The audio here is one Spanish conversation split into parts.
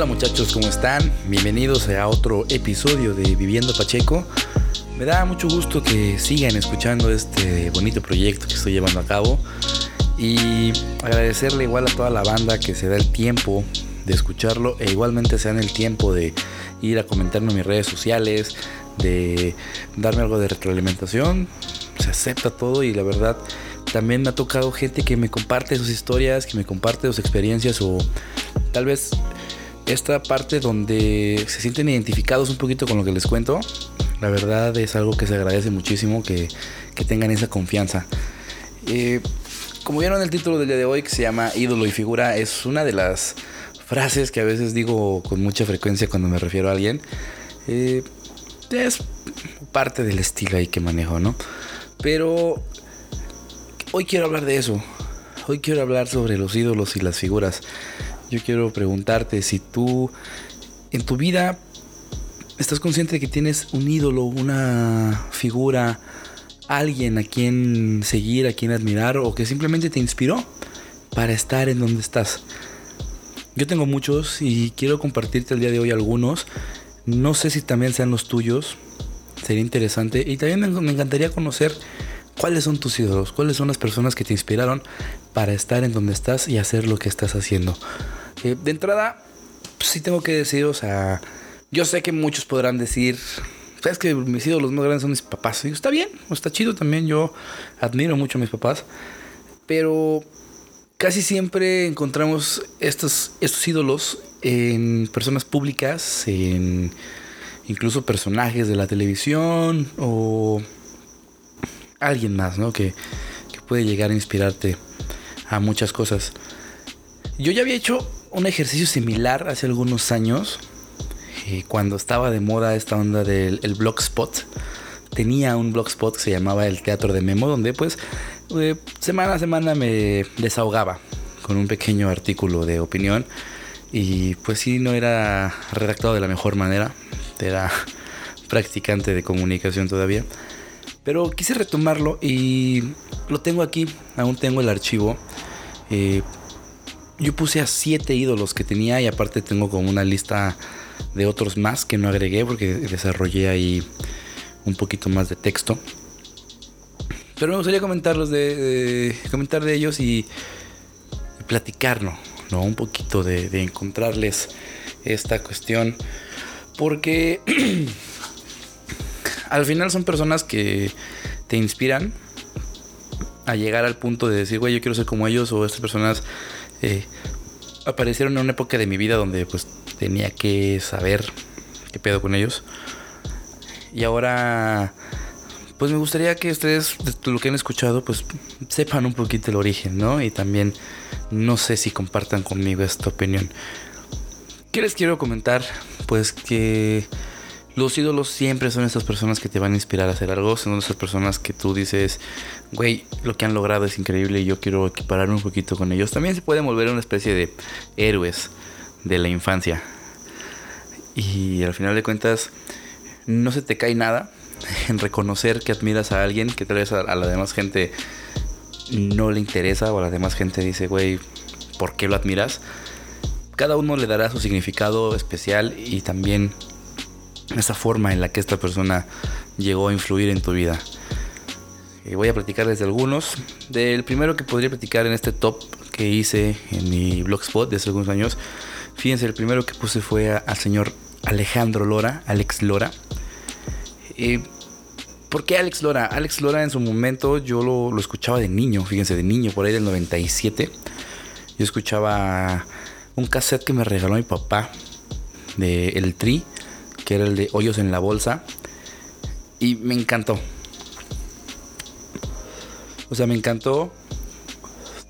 Hola muchachos, ¿cómo están? Bienvenidos a otro episodio de Viviendo Pacheco. Me da mucho gusto que sigan escuchando este bonito proyecto que estoy llevando a cabo y agradecerle igual a toda la banda que se da el tiempo de escucharlo e igualmente se dan el tiempo de ir a comentarme en mis redes sociales, de darme algo de retroalimentación. Se acepta todo y la verdad también me ha tocado gente que me comparte sus historias, que me comparte sus experiencias o tal vez esta parte donde se sienten identificados un poquito con lo que les cuento. La verdad es algo que se agradece muchísimo que, tengan esa confianza. Eh, como vieron el título del día de hoy que se llama ídolo y figura, es una de las frases que a veces digo con mucha frecuencia cuando me refiero a alguien. Eh, es parte del estilo ahí que manejo, ¿no? Pero hoy quiero hablar de eso. Hoy quiero hablar sobre los ídolos y las figuras. Yo quiero preguntarte si tú en tu vida estás consciente de que tienes un ídolo, una figura, alguien a quien seguir, a quien admirar o que simplemente te inspiró para estar en donde estás. Yo tengo muchos y quiero compartirte el día de hoy algunos. No sé si también sean los tuyos. Sería interesante. Y también me encantaría conocer cuáles son tus ídolos, cuáles son las personas que te inspiraron para estar en donde estás y hacer lo que estás haciendo. De entrada, pues, sí tengo que decir, o sea, yo sé que muchos podrán decir, sabes que mis ídolos más grandes son mis papás. Y está bien, está chido también. Yo admiro mucho a mis papás. Pero casi siempre encontramos estos, estos ídolos en personas públicas, en incluso personajes de la televisión o alguien más, ¿no? Que, que puede llegar a inspirarte a muchas cosas. Yo ya había hecho un ejercicio similar hace algunos años cuando estaba de moda esta onda del el blogspot, tenía un blogspot que se llamaba el Teatro de Memo, donde pues eh, semana a semana me desahogaba con un pequeño artículo de opinión. Y pues sí, no era redactado de la mejor manera, era practicante de comunicación todavía. Pero quise retomarlo y lo tengo aquí, aún tengo el archivo. Eh, yo puse a siete ídolos que tenía y aparte tengo como una lista de otros más que no agregué porque desarrollé ahí un poquito más de texto. Pero me gustaría comentarlos de, comentar de ellos y, platicarlo, ¿no? Un poquito de, de encontrarles esta cuestión. Porque al final son personas que te inspiran a llegar al punto de decir, güey, yo quiero ser como ellos, o estas personas eh, aparecieron en una época de mi vida donde pues tenía que saber qué pedo con ellos. Y ahora, pues me gustaría que ustedes, de lo que han escuchado, pues sepan un poquito el origen, ¿no? Y también no sé si compartan conmigo esta opinión. ¿Qué les quiero comentar? Pues que los ídolos siempre son esas personas que te van a inspirar a hacer algo, son esas personas que tú dices, güey, lo que han logrado es increíble y yo quiero equipararme un poquito con ellos. También se pueden volver una especie de héroes de la infancia. Y al final de cuentas, no se te cae nada en reconocer que admiras a alguien que tal vez a, la demás gente no le interesa o a la demás gente dice, güey, ¿por qué lo admiras? Cada uno le dará su significado especial y también esa forma en la que esta persona llegó a influir en tu vida. Voy a platicarles de algunos. Del primero que podría platicar en este top que hice en mi blogspot de hace algunos años Fíjense, el primero que puse fue al señor Alejandro Lora, Alex Lora. Eh, ¿Por qué Alex Lora? Alex Lora en su momento yo lo, escuchaba de niño, fíjense, de niño, por ahí del 97. Yo escuchaba un cassette que me regaló mi papá de El Tri, que era el de Hoyos en la Bolsa. Y me encantó. O sea, me encantó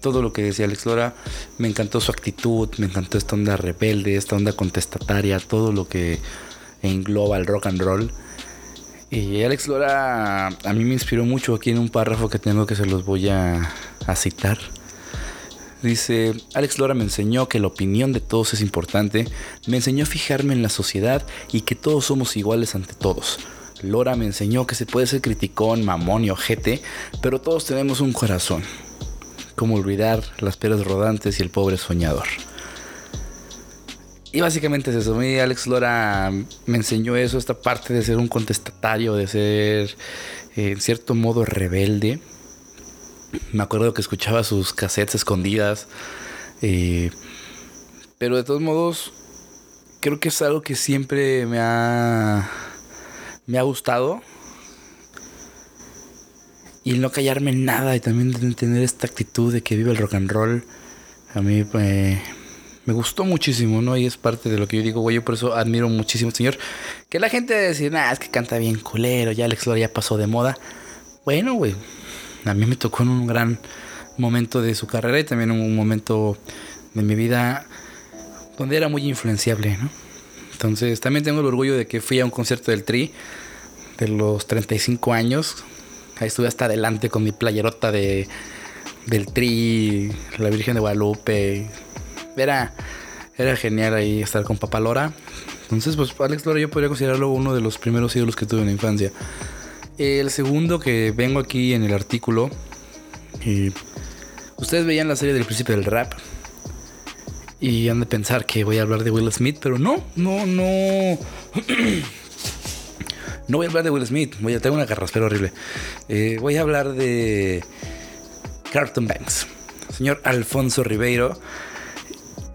todo lo que decía Alex Lora. Me encantó su actitud, me encantó esta onda rebelde, esta onda contestataria, todo lo que engloba el rock and roll. Y Alex Lora a mí me inspiró mucho aquí en un párrafo que tengo que se los voy a, a citar. Dice, Alex Lora me enseñó que la opinión de todos es importante, me enseñó a fijarme en la sociedad y que todos somos iguales ante todos. Lora me enseñó que se puede ser criticón, mamón y ojete, pero todos tenemos un corazón cómo olvidar las peras rodantes y el pobre soñador. Y básicamente es eso. Mí Alex Lora me enseñó eso, esta parte de ser un contestatario, de ser en cierto modo rebelde. Me acuerdo que escuchaba sus cassettes escondidas. Eh, pero de todos modos, creo que es algo que siempre me ha, me ha gustado. Y no callarme nada y también tener esta actitud de que vive el rock and roll. A mí me me gustó muchísimo, ¿no? Y es parte de lo que yo digo, güey. Yo por eso admiro muchísimo al señor. Que la gente decir, nah, es que canta bien culero, ya Alex Lora ya pasó de moda. Bueno, güey. A mí me tocó en un gran momento de su carrera y también en un momento de mi vida donde era muy influenciable, ¿no? Entonces también tengo el orgullo de que fui a un concierto del Tri de los 35 años. Ahí estuve hasta adelante con mi playerota de, del Tri, la Virgen de Guadalupe, era, era genial ahí estar con Papá Lora. Entonces, pues Alex Lora yo podría considerarlo uno de los primeros ídolos que tuve en la infancia. El segundo que vengo aquí en el artículo, y ustedes veían la serie del principio del rap y han de pensar que voy a hablar de Will Smith, pero no, no, no. no voy a hablar de Will Smith, voy a tener una carraspera horrible. Eh, voy a hablar de Carlton Banks, señor Alfonso Ribeiro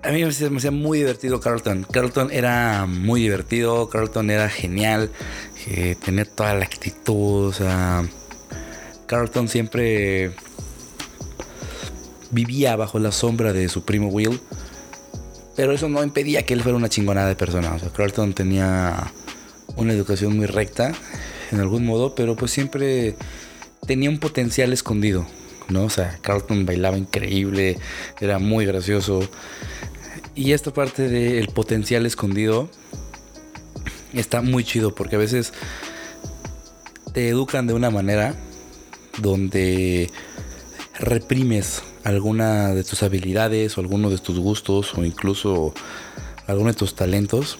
a mí me hacía muy divertido Carlton. Carlton era muy divertido, Carlton era genial, eh, tenía toda la actitud, o sea, Carlton siempre vivía bajo la sombra de su primo Will, pero eso no impedía que él fuera una chingonada de persona. O sea, Carlton tenía una educación muy recta, en algún modo, pero pues siempre tenía un potencial escondido. ¿no? O sea, Carlton bailaba increíble, era muy gracioso. Y esta parte del potencial escondido está muy chido porque a veces te educan de una manera donde reprimes alguna de tus habilidades o alguno de tus gustos o incluso alguno de tus talentos.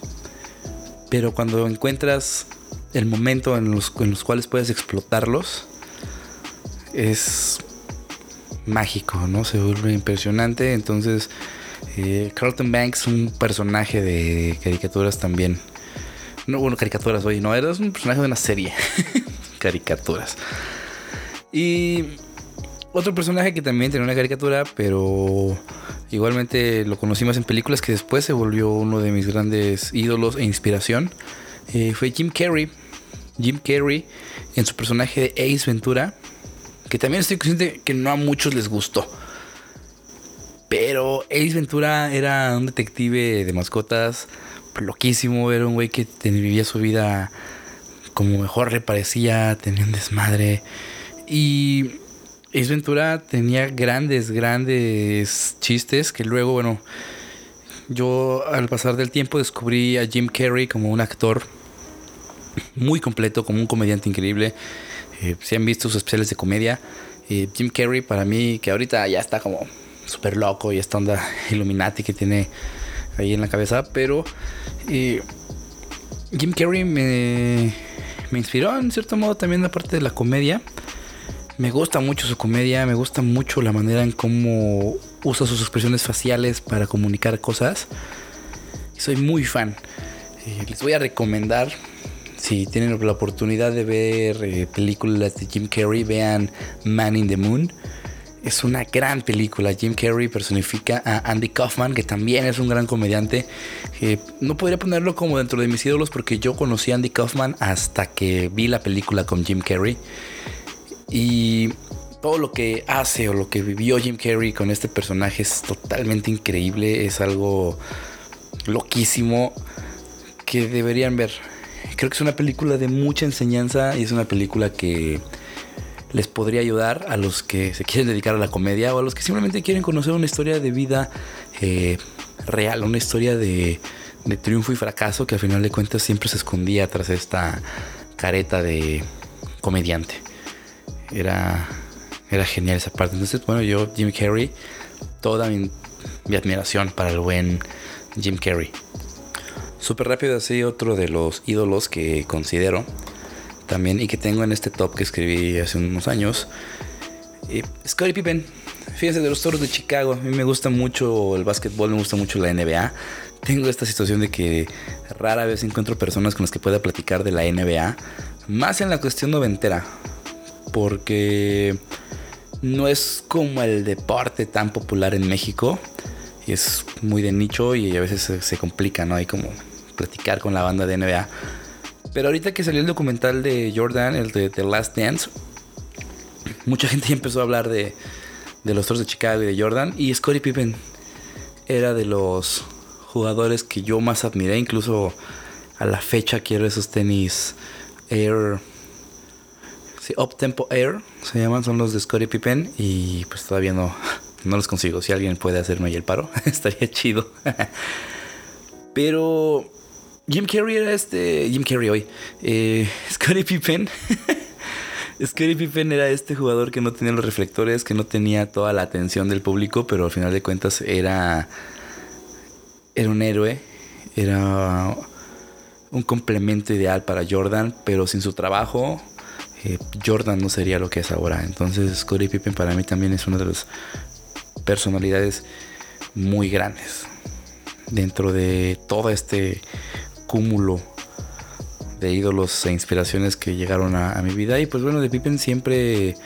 Pero cuando encuentras el momento en los, en los cuales puedes explotarlos, es mágico, ¿no? Se vuelve impresionante. Entonces, eh, Carlton Banks, un personaje de caricaturas también. No, bueno, caricaturas hoy, no, era un personaje de una serie. caricaturas. Y otro personaje que también tenía una caricatura, pero igualmente lo conocí más en películas, que después se volvió uno de mis grandes ídolos e inspiración, eh, fue Jim Carrey. Jim Carrey en su personaje de Ace Ventura, que también estoy consciente que no a muchos les gustó. Pero Ace Ventura era un detective de mascotas loquísimo. Era un güey que vivía su vida como mejor le parecía, tenía un desmadre. Y Ace Ventura tenía grandes, grandes chistes que luego, bueno, yo al pasar del tiempo descubrí a Jim Carrey como un actor muy completo, como un comediante increíble. Eh, si han visto sus especiales de comedia, eh, Jim Carrey para mí, que ahorita ya está como súper loco y esta onda Illuminati que tiene ahí en la cabeza. Pero eh, Jim Carrey me, me inspiró en cierto modo también la parte de la comedia. Me gusta mucho su comedia, me gusta mucho la manera en cómo usa sus expresiones faciales para comunicar cosas. Soy muy fan. Eh, les voy a recomendar, si tienen la oportunidad de ver eh, películas de Jim Carrey, vean Man in the Moon. Es una gran película. Jim Carrey personifica a Andy Kaufman, que también es un gran comediante. no podría ponerlo como dentro de mis ídolos porque yo conocí a Andy Kaufman hasta que vi la película con Jim Carrey. Y todo lo que hace o lo que vivió Jim Carrey con este personaje es totalmente increíble. Es algo loquísimo que deberían ver. Creo que es una película de mucha enseñanza y es una película que les podría ayudar a los que se quieren dedicar a la comedia o a los que simplemente quieren conocer una historia de vida eh, real, una historia de, triunfo y fracaso que al final de cuentas siempre se escondía tras esta careta de comediante. Era, era genial esa parte. Entonces, bueno, yo, Jim Carrey, toda mi, mi admiración para el buen Jim Carrey. Súper rápido, así otro de los ídolos que considero también y que tengo en este top que escribí hace unos años. Eh, Scottie Pippen. Fíjense, de los toros de Chicago, a mí me gusta mucho el básquetbol, me gusta mucho la NBA. Tengo esta situación de que rara vez encuentro personas con las que pueda platicar de la NBA, más en la cuestión noventera, porque no es como el deporte tan popular en México, y es muy de nicho y a veces se, complica, ¿no? Hay como platicar con la banda de NBA. Pero ahorita que salió el documental de Jordan, el de The Last Dance, mucha gente ya empezó a hablar de, de los Toros de Chicago y de Jordan. Y Scottie Pippen era de los jugadores que yo más admiré. Incluso a la fecha quiero esos tenis Air. Sí, Up Tempo Air se llaman, son los de Scottie Pippen. Y pues todavía no, no los consigo. Si alguien puede hacerme ahí el paro, estaría chido. Pero Jim Carrey era este. Jim Carrey hoy. Eh, Scottie Pippen Scottie Pippen era este jugador que no tenía los reflectores, que no tenía toda la atención del público, pero al final de cuentas era, era un héroe, era un complemento ideal para Jordan, pero sin su trabajo eh, Jordan no sería lo que es ahora. Entonces Scottie Pippen para mí también es una de las personalidades muy grandes dentro de todo este cúmulo de ídolos e inspiraciones que llegaron a, mi vida. Y pues bueno, de Pippen siempre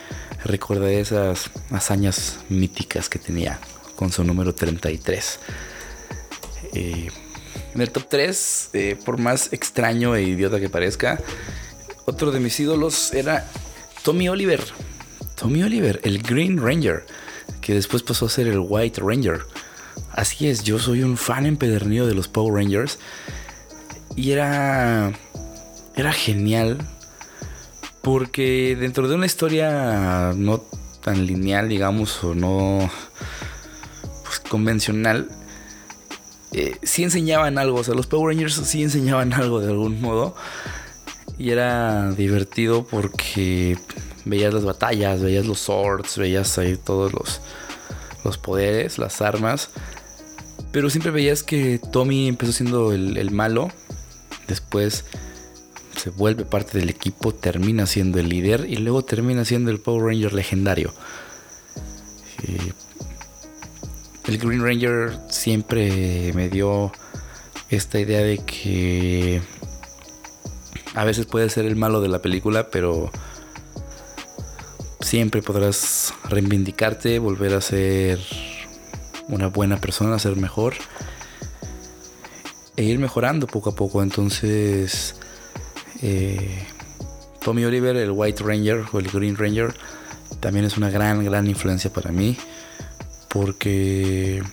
recordaré esas hazañas míticas que tenía con su número 33. Eh, en el top 3, eh, por más extraño e idiota que parezca, otro de mis ídolos era Tommy Oliver. Tommy Oliver, el Green Ranger, que después pasó a ser el White Ranger. Así es, yo soy un fan empedernido de los Power Rangers. Y era era genial porque dentro de una historia no tan lineal, digamos, o no pues, convencional, eh, sí enseñaban algo. O sea, los Power Rangers sí enseñaban algo de algún modo. Y era divertido porque veías las batallas, veías los swords, veías ahí todos los, los poderes, las armas. Pero siempre veías que Tommy empezó siendo el, malo. Después se vuelve parte del equipo, termina siendo el líder y luego termina siendo el Power Ranger legendario. Eh, el Green Ranger siempre me dio esta idea de que a veces puede ser el malo de la película, pero siempre podrás reivindicarte, volver a ser una buena persona, ser mejor e ir mejorando poco a poco. Entonces, eh, Tommy Oliver, el White Ranger o el Green Ranger, también es una gran, gran influencia para mí. Porque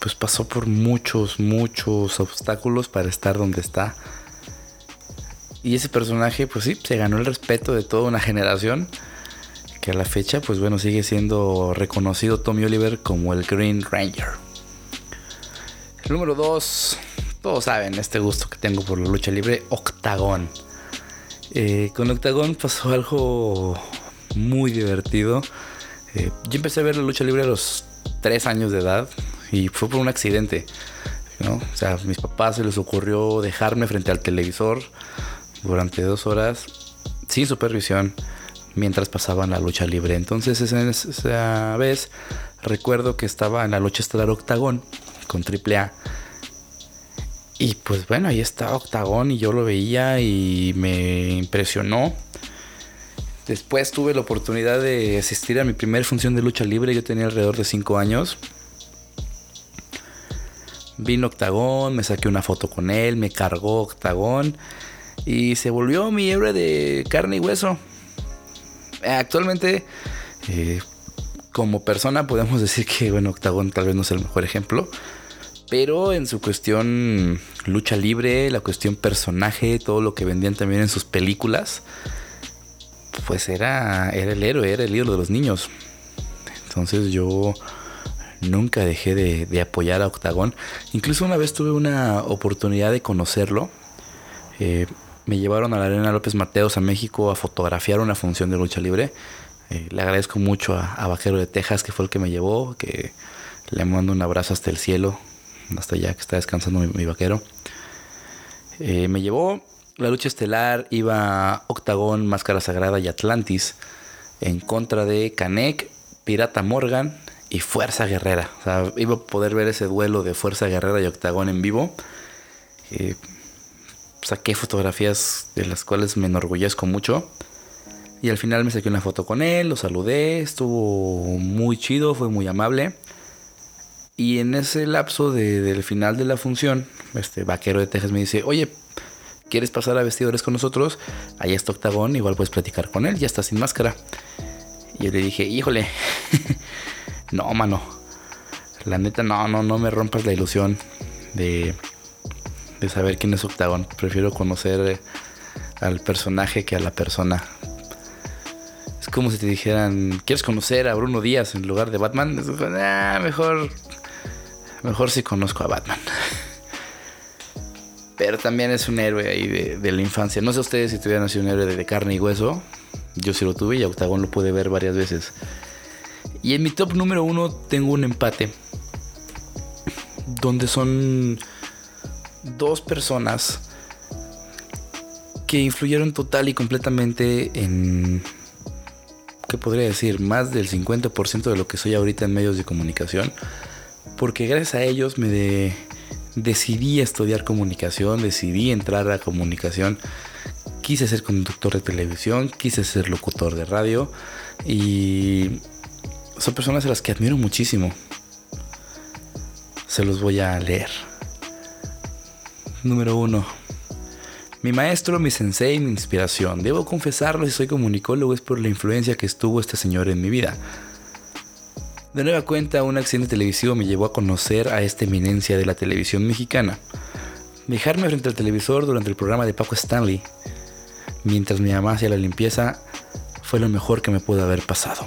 pues pasó por muchos, muchos obstáculos para estar donde está. Y ese personaje, pues sí, se ganó el respeto de toda una generación. Que a la fecha, pues bueno, sigue siendo reconocido Tommy Oliver como el Green Ranger. Número 2, todos saben este gusto que tengo por la lucha libre, Octagón. Eh, con Octagón pasó algo muy divertido. Eh, yo empecé a ver la lucha libre a los 3 años de edad y fue por un accidente. O sea, a mis papás se les ocurrió dejarme frente al televisor durante dos horas sin supervisión mientras pasaban la lucha libre. Entonces esa, vez recuerdo que estaba en la lucha estelar Octagón con AAA y pues bueno, ahí estaba Octagón y yo lo veía y me impresionó. Después tuve la oportunidad de asistir a mi primera función de lucha libre, yo tenía alrededor de 5 años. Vino Octagón, me saqué una foto con él, me cargó Octagón y se volvió mi héroe de carne y hueso. Actualmente, eh, como persona, podemos decir que, bueno, Octagón tal vez no es el mejor ejemplo pero en su cuestión lucha libre, la cuestión personaje, todo lo que vendían también en sus películas, pues era, era el héroe, era el ídolo de los niños. Entonces yo nunca dejé de, apoyar a Octagón. Incluso una vez tuve una oportunidad de conocerlo. Eh, me llevaron a la Arena López Mateos a México a fotografiar una función de lucha libre. Eh, le agradezco mucho a, a, Vaquero de Texas, que fue el que me llevó, que le mando un abrazo hasta el cielo hasta allá que está descansando mi, vaquero. Eh, me llevó la lucha estelar, iba Octagón, Máscara Sagrada y Atlantis en contra de Canek, Pirata Morgan y Fuerza Guerrera. O sea, iba a poder ver ese duelo de Fuerza Guerrera y Octagón en vivo. Eh, saqué fotografías de las cuales me enorgullezco mucho. Y al final me saqué una foto con él, lo saludé, estuvo muy chido, fue muy amable. Y en ese lapso del final de la función, este vaquero de Texas me dice, oye, ¿quieres pasar a vestidores con nosotros? Ahí está Octagón, igual puedes platicar con él, ya está sin máscara. Y yo le dije, híjole, no, mano. La neta, no, no, no me rompas la ilusión de, saber quién es Octagón. Prefiero conocer eh, al personaje que a la persona. Es como si te dijeran, ¿quieres conocer a Bruno Díaz en lugar de Batman? Ah, mejor, mejor si conozco a Batman. Pero también es un héroe ahí de, la infancia. No sé ustedes si tuvieran sido un héroe de, carne y hueso. Yo sí lo tuve y a Octagón lo pude ver varias veces. Y en mi top número uno tengo un empate. Donde son dos personas que influyeron total y completamente en, ¿qué podría decir? Más del 50% de lo que soy ahorita en medios de comunicación. Porque gracias a ellos me decidí estudiar comunicación, decidí entrar a comunicación. Quise ser conductor de televisión, quise ser locutor de radio y son personas a las que admiro muchísimo. Se los voy a leer. Número uno. Mi maestro, mi sensei, mi inspiración. Debo confesarlo, si soy comunicólogo es por la influencia que estuvo este señor en mi vida. De nueva cuenta, un accidente televisivo me llevó a conocer a esta eminencia de la televisión mexicana. Dejarme frente al televisor durante el programa de Paco Stanley, mientras mi mamá hacía la limpieza, fue lo mejor que me pudo haber pasado.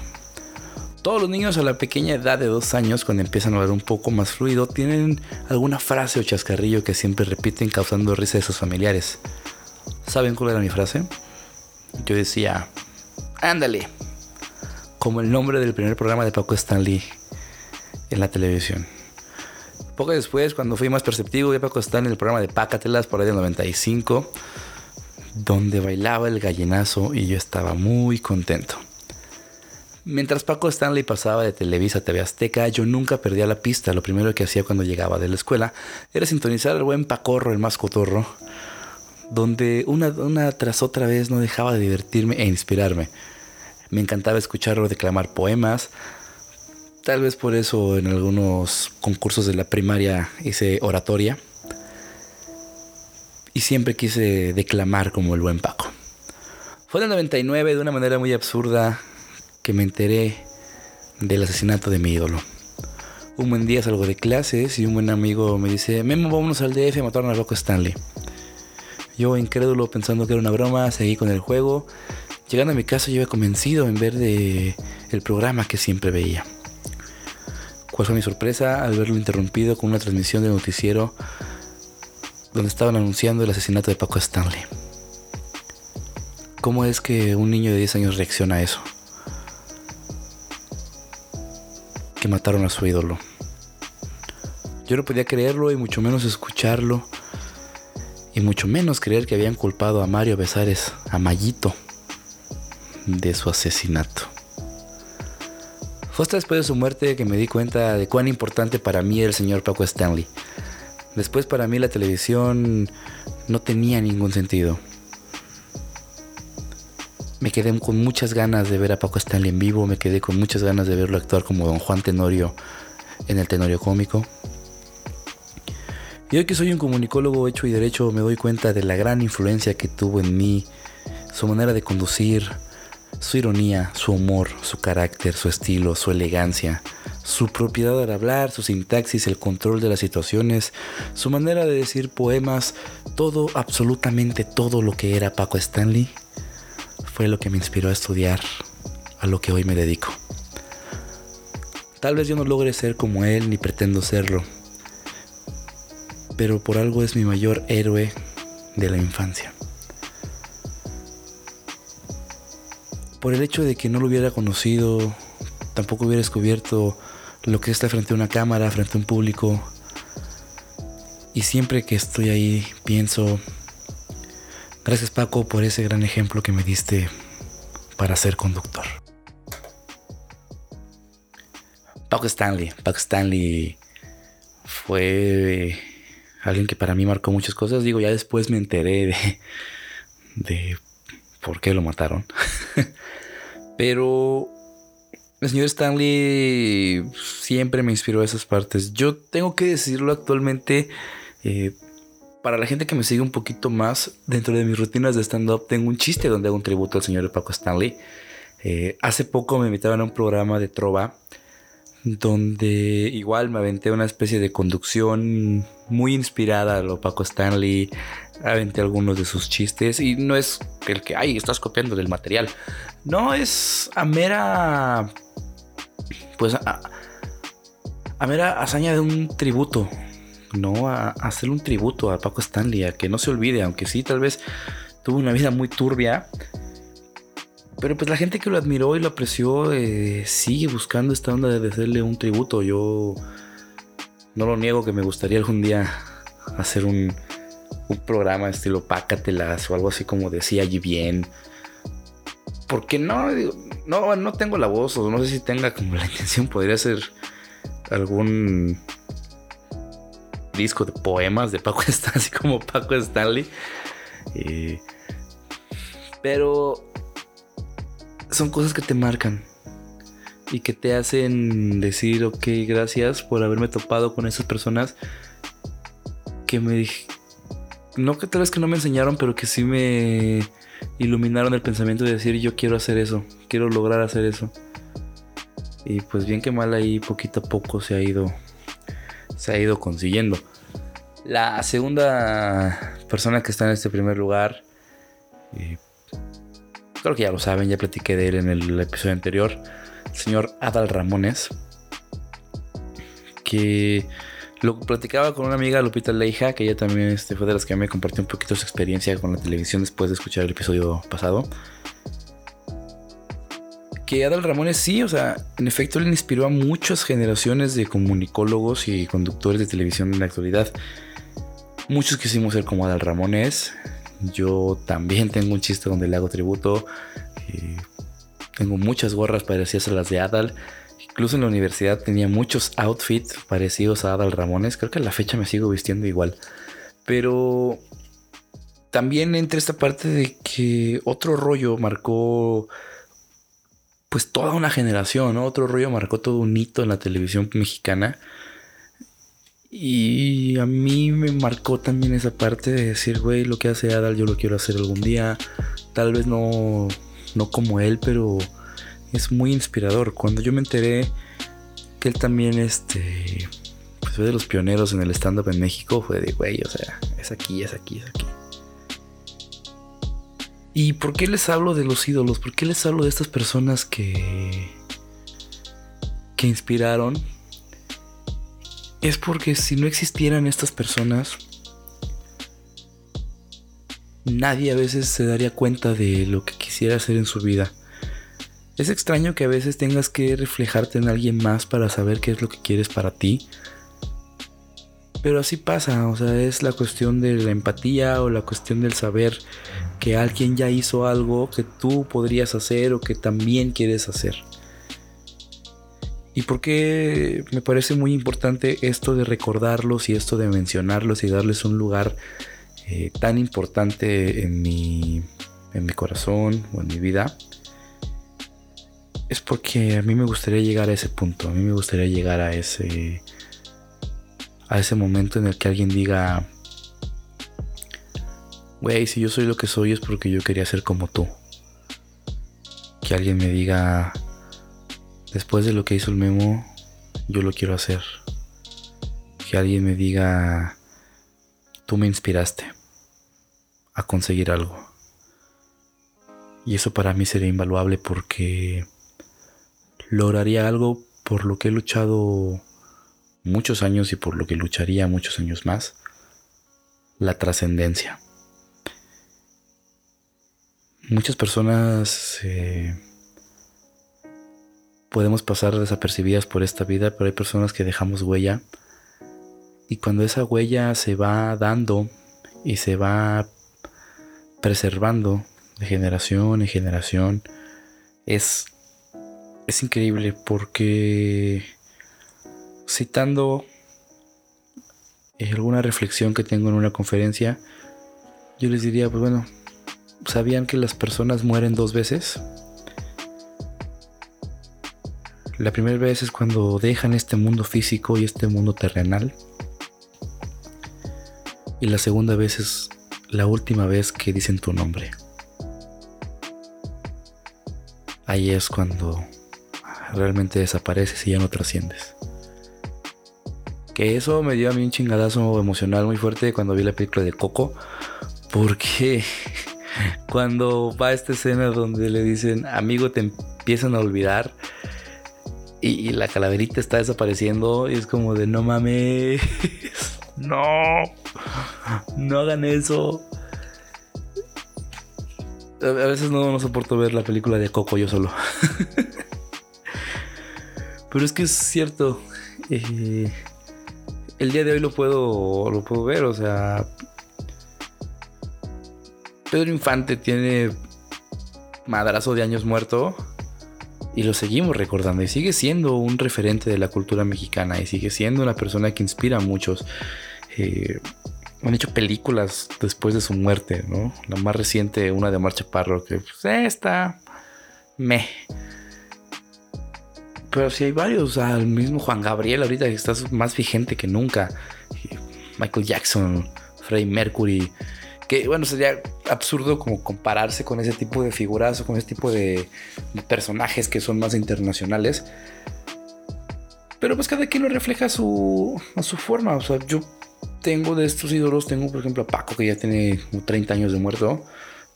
Todos los niños a la pequeña edad de dos años, cuando empiezan a hablar un poco más fluido, tienen alguna frase o chascarrillo que siempre repiten causando risa de sus familiares. ¿Saben cuál era mi frase? Yo decía, ándale, como el nombre del primer programa de Paco Stanley en la televisión. Poco después, cuando fui más perceptivo, vi a Paco Stanley en el programa de Pácatelas por ahí del 95, donde bailaba el gallinazo y yo estaba muy contento. Mientras Paco Stanley pasaba de Televisa a TV Azteca, yo nunca perdía la pista. Lo primero que hacía cuando llegaba de la escuela era sintonizar al buen Pacorro, el más cotorro, donde una, una tras otra vez no dejaba de divertirme e inspirarme. Me encantaba escucharlo declamar poemas. Tal vez por eso en algunos concursos de la primaria hice oratoria. Y siempre quise declamar como el buen Paco. Fue en el 99 de una manera muy absurda que me enteré del asesinato de mi ídolo. Un buen día salgo de clases y un buen amigo me dice, Memo, vámonos al DF a matar a loco Stanley. Yo, incrédulo, pensando que era una broma, seguí con el juego. Llegando a mi casa, yo iba convencido en ver el programa que siempre veía. ¿Cuál fue mi sorpresa al verlo interrumpido con una transmisión de noticiero donde estaban anunciando el asesinato de Paco Stanley? ¿Cómo es que un niño de 10 años reacciona a eso? Mataron a su ídolo. Yo no podía creerlo y mucho menos escucharlo. Y mucho menos creer que habían culpado a Mario Besares, a Mayito, de su asesinato. Fue hasta después de su muerte que me di cuenta de cuán importante para mí era el señor Paco Stanley. Después para mí la televisión no tenía ningún sentido me quedé con muchas ganas de ver a Paco Stanley en vivo, me quedé con muchas ganas de verlo actuar como Don Juan Tenorio en el Tenorio Cómico. Y hoy que soy un comunicólogo hecho y derecho, me doy cuenta de la gran influencia que tuvo en mí, su manera de conducir, su ironía, su humor, su carácter, su estilo, su elegancia, su propiedad al hablar, su sintaxis, el control de las situaciones, su manera de decir poemas, todo, absolutamente todo lo que era Paco Stanley fue lo que me inspiró a estudiar a lo que hoy me dedico. Tal vez yo no logre ser como él ni pretendo serlo, pero por algo es mi mayor héroe de la infancia. Por el hecho de que no lo hubiera conocido, tampoco hubiera descubierto lo que está frente a una cámara, frente a un público. Y siempre que estoy ahí pienso, Gracias Paco por ese gran ejemplo que me diste para ser conductor. Paco Stanley. Paco Stanley fue alguien que para mí marcó muchas cosas. Digo, ya después me enteré de, de por qué lo mataron. Pero el señor Stanley siempre me inspiró a esas partes. Yo tengo que decirlo actualmente. Eh, para la gente que me sigue un poquito más, dentro de mis rutinas de stand-up, tengo un chiste donde hago un tributo al señor Paco Stanley. Eh, hace poco me invitaban a un programa de Trova donde igual me aventé una especie de conducción muy inspirada a lo Paco Stanley, aventé algunos de sus chistes y no es el que, ay, estás copiando del material, no, es a mera, pues a, mera hazaña de un tributo, no a, hacer un tributo a Paco Stanley, a que no se olvide, aunque sí, tal vez tuvo una vida muy turbia, pero pues la gente que lo admiró y lo apreció eh, sigue buscando esta onda de hacerle un tributo. Yo no lo niego que me gustaría algún día hacer un, un programa estilo Pácatelas o algo así como decía allí bien. Porque no, no, no tengo la voz o no sé si tenga como la intención. Podría ser algún disco de poemas de Paco Stanley, así como Paco Stanley. Pero son cosas que te marcan y que te hacen decir, ok, gracias por haberme topado con esas personas que me dije, no que tal vez que no me enseñaron, pero que sí me iluminaron el pensamiento de decir, yo quiero hacer eso, quiero lograr hacer eso. Y pues bien que mal ahí poquito a poco se ha ido, se ha ido consiguiendo. La segunda persona que está en este primer lugar, eh, Creo que ya lo saben, ya platiqué de él en el episodio anterior. El señor Adal Ramones. Que lo platicaba con una amiga, Lupita Leija, que ella también este, fue de las que me compartió un poquito su experiencia con la televisión después de escuchar el episodio pasado. Que Adal Ramones sí, o sea, en efecto le inspiró a muchas generaciones de comunicólogos y conductores de televisión en la actualidad. Muchos quisimos ser como Adal Ramones, yo también tengo un chiste donde le hago tributo. tengo muchas gorras parecidas a las de Adal. Incluso en la universidad tenía muchos outfits parecidos a Adal Ramones. Creo que a la fecha me sigo vistiendo igual. Pero también entre esta parte de que otro rollo marcó pues toda una generación, Otro rollo marcó todo un hito en la televisión mexicana. Y a mí me marcó también esa parte de decir, güey, lo que hace Adal yo lo quiero hacer algún día. Tal vez no, no como él, pero es muy inspirador. Cuando yo me enteré que él también este, pues fue de los pioneros en el stand-up en México, fue de, güey, o sea, es aquí, es aquí, es aquí. ¿Y por qué les hablo de los ídolos? ¿Por qué les hablo de estas personas que, que inspiraron? es porque si no existieran estas personas, nadie a veces se daría cuenta de lo que quisiera hacer en su vida. Es extraño que a veces tengas que reflejarte en alguien más para saber qué es lo que quieres para ti. Pero así pasa, o sea, es la cuestión de la empatía o la cuestión del saber que alguien ya hizo algo que tú podrías hacer o que también quieres hacer. ¿Y por qué me parece muy importante esto de recordarlos y esto de mencionarlos y darles un lugar eh, tan importante en mi, en mi corazón o en mi vida? Es porque a mí me gustaría llegar a ese punto, a mí me gustaría llegar a ese, a ese momento en el que alguien diga, güey, si yo soy lo que soy es porque yo quería ser como tú. Que alguien me diga, después de lo que hizo el memo, yo lo quiero hacer. Que alguien me diga, tú me inspiraste a conseguir algo. Y eso para mí sería invaluable porque lograría algo por lo que he luchado muchos años y por lo que lucharía muchos años más. La trascendencia. Muchas personas eh, podemos pasar desapercibidas por esta vida, pero hay personas que dejamos huella. Y cuando esa huella se va dando y se va preservando de generación en generación, es, es increíble porque citando alguna reflexión que tengo en una conferencia, yo les diría, pues bueno, ¿sabían que las personas mueren dos veces? La primera vez es cuando dejan este mundo físico y este mundo terrenal. Y la segunda vez es la última vez que dicen tu nombre. Ahí es cuando realmente desapareces y ya no trasciendes. Que eso me dio a mí un chingadazo emocional muy fuerte cuando vi la película de Coco. Porque cuando va a esta escena donde le dicen, amigo, te empiezan a olvidar. Y, la calaverita está desapareciendo. Y es como de no mames. no. No hagan eso. A veces no, no soporto ver la película de Coco yo solo. Pero es que es cierto. Eh, el día de hoy lo puedo, lo puedo ver, o sea, Pedro Infante tiene madrazo de años muerto y lo seguimos recordando y sigue siendo un referente de la cultura mexicana y sigue siendo una persona que inspira a muchos. Eh, han hecho películas después de su muerte, ¿no? La más reciente, una de Marcha Parro, que pues, está me. Pero sí hay varios, el mismo Juan Gabriel ahorita está más vigente que nunca. Michael Jackson, Freddie Mercury. Que bueno, sería absurdo como compararse con ese tipo de figuras o con ese tipo de, personajes que son más internacionales. Pero pues cada quien lo refleja a su, a su forma. O sea, yo tengo de estos ídolos, tengo por ejemplo a Paco que ya tiene 30 años de muerto.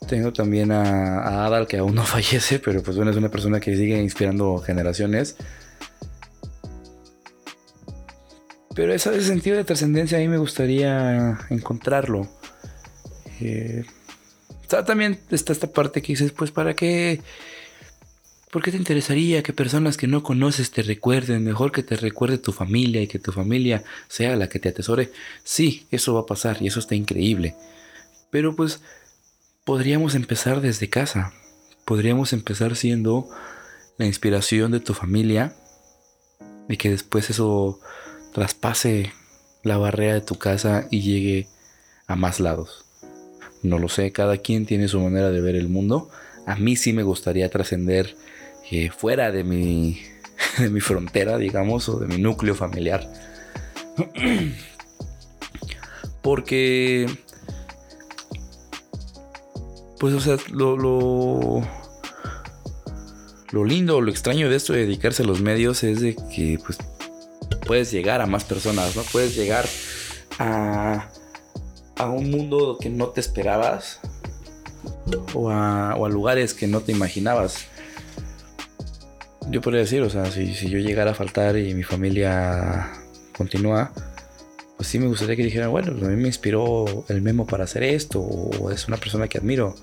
Tengo también a, Adal, que aún no fallece, pero pues bueno, es una persona que sigue inspirando generaciones. Pero ese sentido de trascendencia a mí me gustaría encontrarlo. Eh, también está esta parte que dices, pues ¿para qué? ¿Por qué te interesaría que personas que no conoces te recuerden? Mejor que te recuerde tu familia y que tu familia sea la que te atesore. Sí, eso va a pasar y eso está increíble. Pero pues podríamos empezar desde casa. Podríamos empezar siendo la inspiración de tu familia y que después eso traspase la barrera de tu casa y llegue a más lados. No lo sé, cada quien tiene su manera de ver el mundo. A mí sí me gustaría trascender eh, fuera de mi, de mi frontera, digamos, o de mi núcleo familiar. Porque pues, o sea, lo, lo, lo lindo, lo extraño de esto de dedicarse a los medios es de que, pues, puedes llegar a más personas, ¿no? Puedes llegar a, a un mundo que no te esperabas o a, o a lugares que no te imaginabas. Yo podría decir, o sea, si, yo llegara a faltar y mi familia continúa, pues sí me gustaría que dijeran, bueno, pues a mí me inspiró el memo para hacer esto, o es una persona que admiro.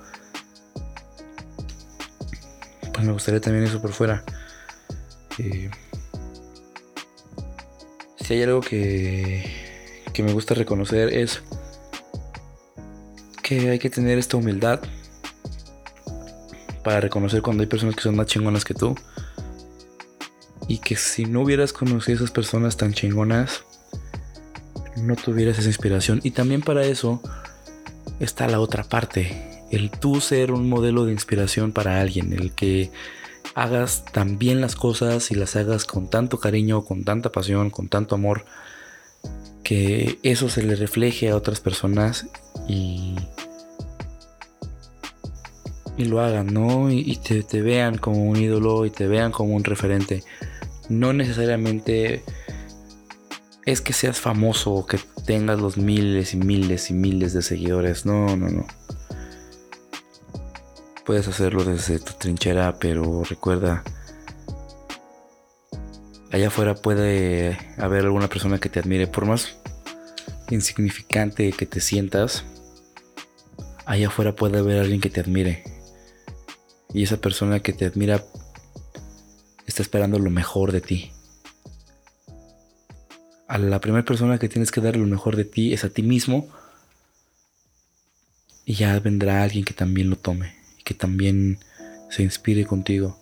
Pues me gustaría también eso por fuera. Eh, si hay algo que, que me gusta reconocer es que hay que tener esta humildad para reconocer cuando hay personas que son más chingonas que tú. Y que si no hubieras conocido a esas personas tan chingonas, no tuvieras esa inspiración. Y también para eso está la otra parte, el tú ser un modelo de inspiración para alguien, el que hagas tan bien las cosas y las hagas con tanto cariño, con tanta pasión, con tanto amor, que eso se le refleje a otras personas y, y lo hagan, ¿no? Y, te, te vean como un ídolo y te vean como un referente. No necesariamente es que seas famoso o que tengas los miles y miles y miles de seguidores. No, no, no. Puedes hacerlo desde tu trinchera, pero recuerda, allá afuera puede haber alguna persona que te admire, por más insignificante que te sientas, allá afuera puede haber alguien que te admire. Y esa persona que te admira está esperando lo mejor de ti a la primera persona que tienes que dar lo mejor de ti es a ti mismo. Y ya vendrá alguien que también lo tome y que también se inspire contigo.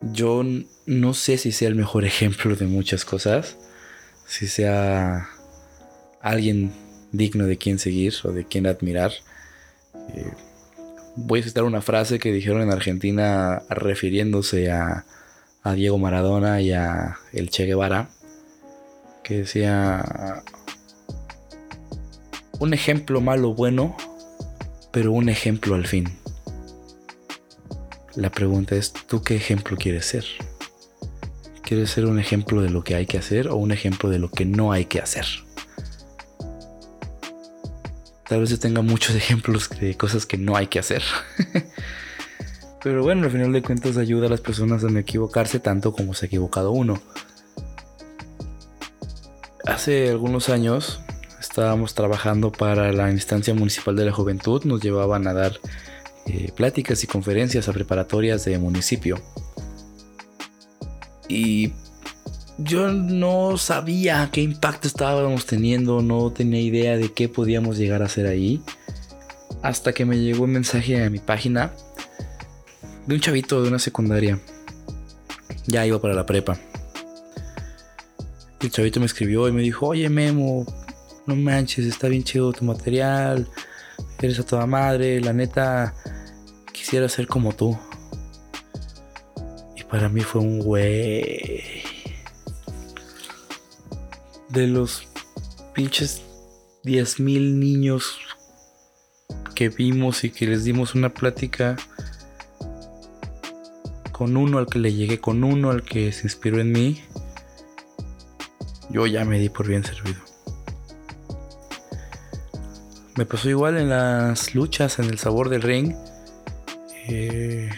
yo no sé si sea el mejor ejemplo de muchas cosas, si sea alguien digno de quien seguir o de quien admirar. Eh, voy a citar una frase que dijeron en Argentina refiriéndose a, Diego Maradona y a el Che Guevara, que decía un ejemplo malo bueno, pero un ejemplo al fin. La pregunta es, ¿tú qué ejemplo quieres ser? ¿Quieres ser un ejemplo de lo que hay que hacer o un ejemplo de lo que no hay que hacer? Tal vez yo tenga muchos ejemplos de cosas que no hay que hacer. Pero bueno, al final de cuentas ayuda a las personas a no equivocarse tanto como se ha equivocado uno. Hace algunos años estábamos trabajando para la instancia municipal de la juventud, nos llevaban a dar eh, pláticas y conferencias a preparatorias de municipio. Y yo no sabía qué impacto estábamos teniendo, no tenía idea de qué podíamos llegar a hacer ahí. Hasta que me llegó un mensaje a mi página de un chavito de una secundaria. Ya iba para la prepa. El chavito me escribió y me dijo, oye Memo, no manches, está bien chido tu material, eres a toda madre, la neta, quisiera ser como tú. Y para mí fue un güey. De los pinches 10.000 niños que vimos y que les dimos una plática con uno al que le llegué, con uno al que se inspiró en mí, yo ya me di por bien servido. Me pasó igual en las luchas, en el sabor del ring. Eh,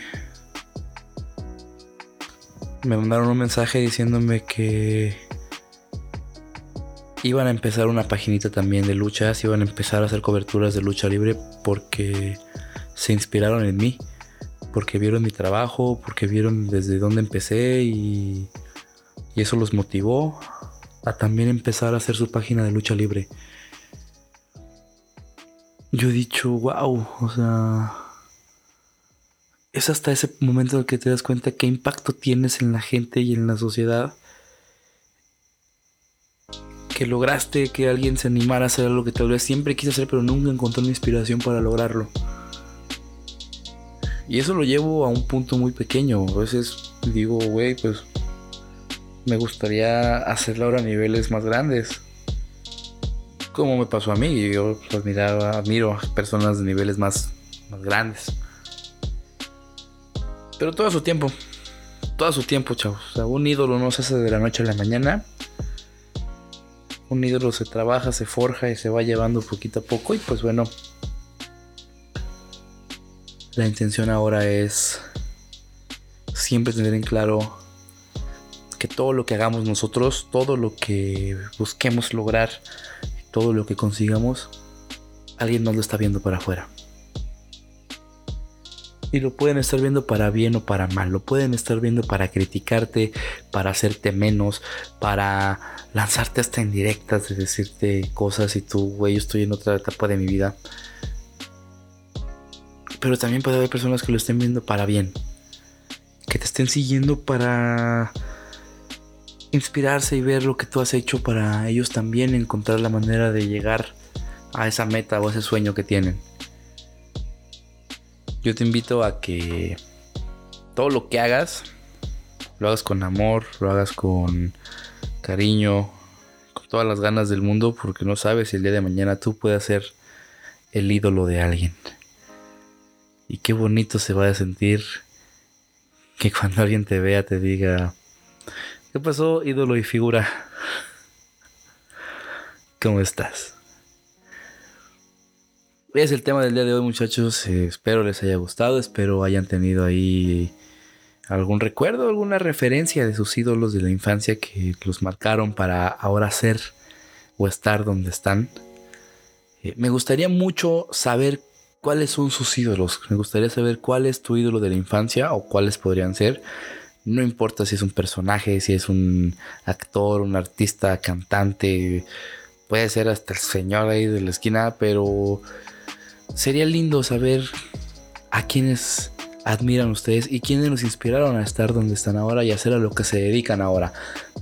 me mandaron un mensaje diciéndome que iban a empezar una paginita también de luchas, iban a empezar a hacer coberturas de lucha libre porque se inspiraron en mí porque vieron mi trabajo, porque vieron desde dónde empecé y, eso los motivó a también empezar a hacer su página de lucha libre. Yo he dicho, wow, o sea, es hasta ese momento en el que te das cuenta qué impacto tienes en la gente y en la sociedad. Que lograste que alguien se animara a hacer algo que tal vez siempre quise hacer, pero nunca encontró una inspiración para lograrlo. Y eso lo llevo a un punto muy pequeño. A veces digo, güey, pues me gustaría hacerlo ahora a niveles más grandes. Como me pasó a mí, yo pues, admiro a personas de niveles más, más grandes. Pero todo su tiempo, todo su tiempo, chavos. Un ídolo no se hace de la noche a la mañana. Un ídolo se trabaja, se forja y se va llevando poquito a poco. Y pues bueno, la intención ahora es siempre tener en claro que todo lo que hagamos nosotros, todo lo que busquemos lograr, todo lo que consigamos, alguien nos lo está viendo para afuera. Y lo pueden estar viendo para bien o para mal. Lo pueden estar viendo para criticarte, para hacerte menos, para lanzarte hasta en directas de decirte cosas y tú, güey, yo estoy en otra etapa de mi vida pero también puede haber personas que lo estén viendo para bien. Que te estén siguiendo para inspirarse y ver lo que tú has hecho para ellos también encontrar la manera de llegar a esa meta o ese sueño que tienen. Yo te invito a que todo lo que hagas, lo hagas con amor, lo hagas con cariño, con todas las ganas del mundo, porque no sabes si el día de mañana tú puedes ser el ídolo de alguien. Y qué bonito se va a sentir que cuando alguien te vea te diga, ¿qué pasó, ídolo y figura? ¿Cómo estás? Es el tema del día de hoy muchachos, eh, espero les haya gustado, espero hayan tenido ahí algún recuerdo, alguna referencia de sus ídolos de la infancia que los marcaron para ahora ser o estar donde están. Eh, me gustaría mucho saber cuáles son sus ídolos. Me gustaría saber cuál es tu ídolo de la infancia o cuáles podrían ser. No importa si es un personaje, si es un actor, un artista, cantante, puede ser hasta el señor ahí de la esquina, pero sería lindo saber a quiénes admiran ustedes y quiénes los inspiraron a estar donde están ahora y hacer a lo que se dedican ahora.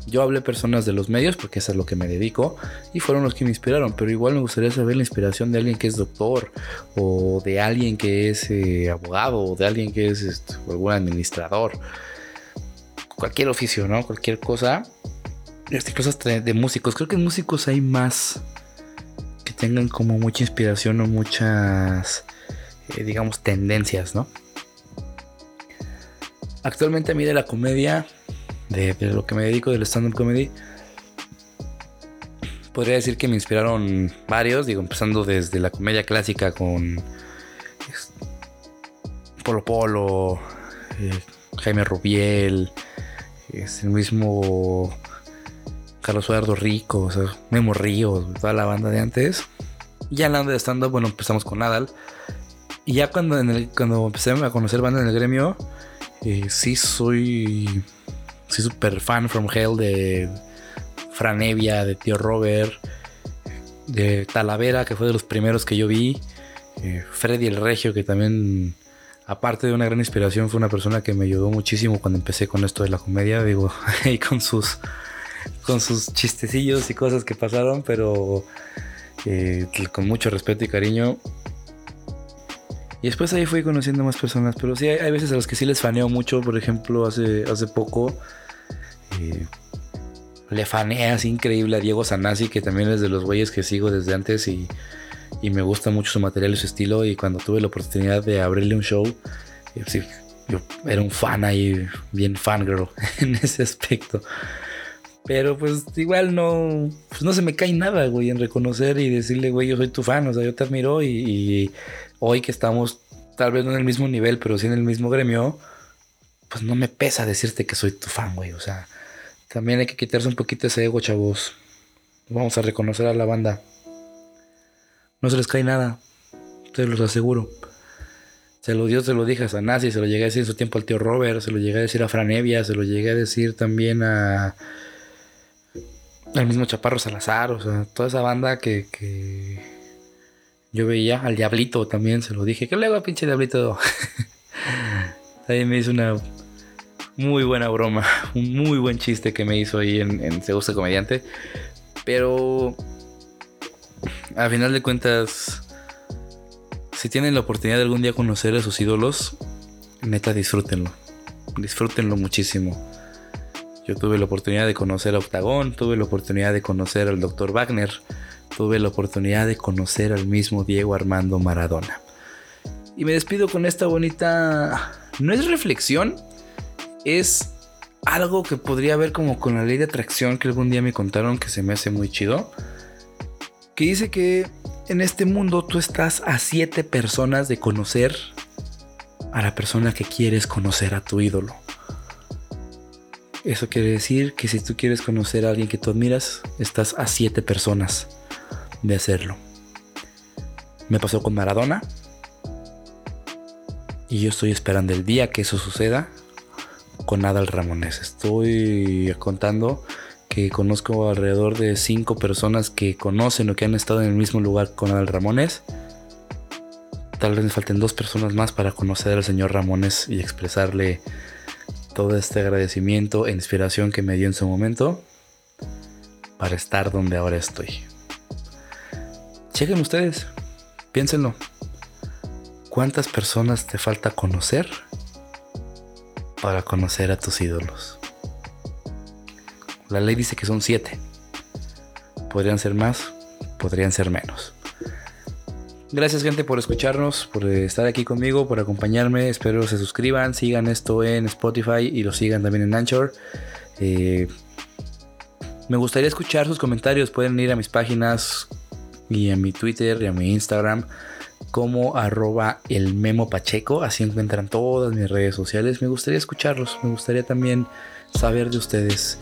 Yo hablé personas de los medios porque eso es lo que me dedico y fueron los que me inspiraron, pero igual me gustaría saber la inspiración de alguien que es doctor o de alguien que es eh, abogado o de alguien que es este, algún administrador. Cualquier oficio, ¿no? Cualquier cosa. Este, cosas de músicos. Creo que en músicos hay más tengan como mucha inspiración o muchas, eh, digamos, tendencias, ¿no? Actualmente a mí de la comedia, de, lo que me dedico del stand-up comedy, podría decir que me inspiraron varios, digo, empezando desde la comedia clásica con Polo Polo, eh, Jaime Rubiel, es el mismo Carlos Eduardo Rico, o sea, Memo Ríos, toda la banda de antes. Ya en la de stand-up, bueno, empezamos con Nadal. Y ya cuando, en el, cuando empecé a conocer bandas en el gremio, eh, sí soy. Soy súper fan from Hell de Franevia, de Tío Robert, de Talavera, que fue de los primeros que yo vi. Eh, Freddy el Regio, que también, aparte de una gran inspiración, fue una persona que me ayudó muchísimo cuando empecé con esto de la comedia, digo, y con sus, con sus chistecillos y cosas que pasaron, pero eh, con mucho respeto y cariño. Y después ahí fui conociendo más personas. Pero sí, hay, veces a los que sí les faneo mucho. Por ejemplo, hace, hace poco eh, le faneé así increíble a Diego Sanasi, que también es de los güeyes que sigo desde antes y, me gusta mucho su material y su estilo. Y cuando tuve la oportunidad de abrirle un show, eh, sí, yo era un fan ahí, bien fangirl en ese aspecto. Pero pues igual no, pues no se me cae nada, güey, en reconocer y decirle, güey, yo soy tu fan, o sea, yo te admiro y hoy que estamos tal vez no en el mismo nivel, pero sí en el mismo gremio, pues no me pesa decirte que soy tu fan, güey. O sea, también hay que quitarse un poquito ese ego, chavos. Vamos a reconocer a la banda. No se les cae nada, te los aseguro. Se lo dio, se lo dije a Sanasi, se lo llegué a decir en su tiempo al tío Robert, se lo llegué a decir a Franevia, se lo llegué a decir también a al mismo Chaparro Salazar, o sea, toda esa banda que, que yo veía al Diablito también, se lo dije. Que luego, pinche Diablito. Ahí me hizo una muy buena broma. Un muy buen chiste que me hizo ahí en, en Se Gusta Comediante. Pero. A final de cuentas. Si tienen la oportunidad de algún día conocer a sus ídolos, neta disfrútenlo. Disfrútenlo muchísimo. Yo tuve la oportunidad de conocer a Octagón, tuve la oportunidad de conocer al Dr. Wagner tuve la oportunidad de conocer al mismo Diego Armando Maradona. Y me despido con esta bonita... No es reflexión, es algo que podría ver como con la ley de atracción que algún día me contaron que se me hace muy chido. Que dice que en este mundo tú estás a siete personas de conocer a la persona que quieres conocer, a tu ídolo. Eso quiere decir que si tú quieres conocer a alguien que tú admiras, estás a siete personas de hacerlo. Me pasó con Maradona. Y yo estoy esperando el día que eso suceda con Adal Ramones. Estoy contando que conozco alrededor de cinco personas que conocen o que han estado en el mismo lugar con Adal Ramones. Tal vez me falten dos personas más para conocer al señor Ramones y expresarle todo este agradecimiento e inspiración que me dio en su momento para estar donde ahora estoy. Chequen ustedes, piénsenlo. ¿Cuántas personas te falta conocer para conocer a tus ídolos? La ley dice que son siete. Podrían ser más, podrían ser menos. Gracias gente por escucharnos, por estar aquí conmigo, por acompañarme. Espero se suscriban, sigan esto en Spotify y lo sigan también en Anchor. Eh, me gustaría escuchar sus comentarios. Pueden ir a mis páginas y en mi Twitter y en mi Instagram como arroba el memo pacheco. Así encuentran todas mis redes sociales. Me gustaría escucharlos, me gustaría también saber de ustedes.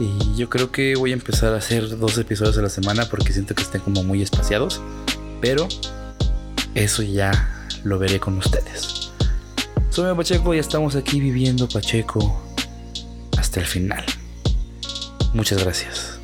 Y yo creo que voy a empezar a hacer dos episodios a la semana porque siento que estén como muy espaciados. Pero eso ya lo veré con ustedes. Soy Pacheco y estamos aquí viviendo Pacheco hasta el final. Muchas gracias.